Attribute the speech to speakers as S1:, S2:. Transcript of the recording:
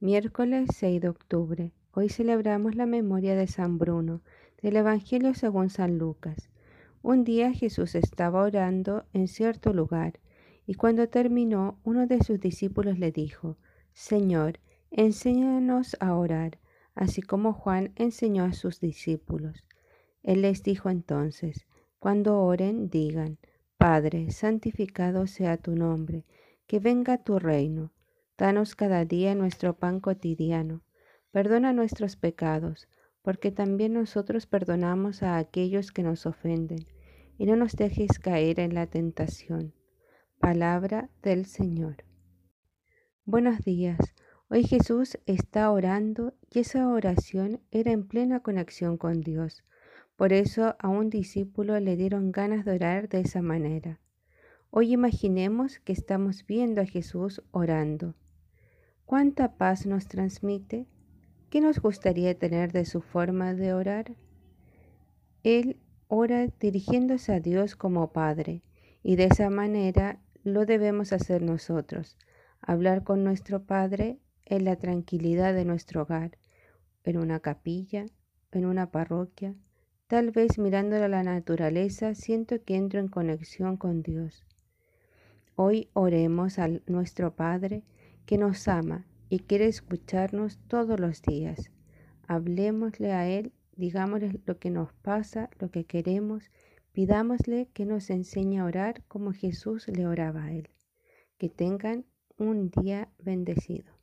S1: Miércoles 6 de octubre. Hoy celebramos la memoria de San Bruno, del Evangelio según San Lucas. Un día Jesús estaba orando en cierto lugar, y cuando terminó, uno de sus discípulos le dijo, Señor, enséñanos a orar, así como Juan enseñó a sus discípulos. Él les dijo entonces, cuando oren, digan, Padre, santificado sea tu nombre, que venga tu reino Danos cada día nuestro pan cotidiano. Perdona nuestros pecados, porque también nosotros perdonamos a aquellos que nos ofenden, y no nos dejes caer en la tentación. Palabra del Señor. Buenos días. Hoy Jesús está orando y esa oración era en plena conexión con Dios. Por eso a un discípulo le dieron ganas de orar de esa manera. Hoy imaginemos que estamos viendo a Jesús orando. ¿Cuánta paz nos transmite? ¿Qué nos gustaría tener de su forma de orar? Él ora dirigiéndose a Dios como Padre, y de esa manera lo debemos hacer nosotros, hablar con nuestro Padre en la tranquilidad de nuestro hogar, en una capilla, en una parroquia, tal vez mirando a la naturaleza siento que entro en conexión con Dios. Hoy oremos a nuestro Padre, que nos ama y quiere escucharnos todos los días. Hablemosle a Él, digámosle lo que nos pasa, lo que queremos, pidámosle que nos enseñe a orar como Jesús le oraba a Él. Que tengan un día bendecido.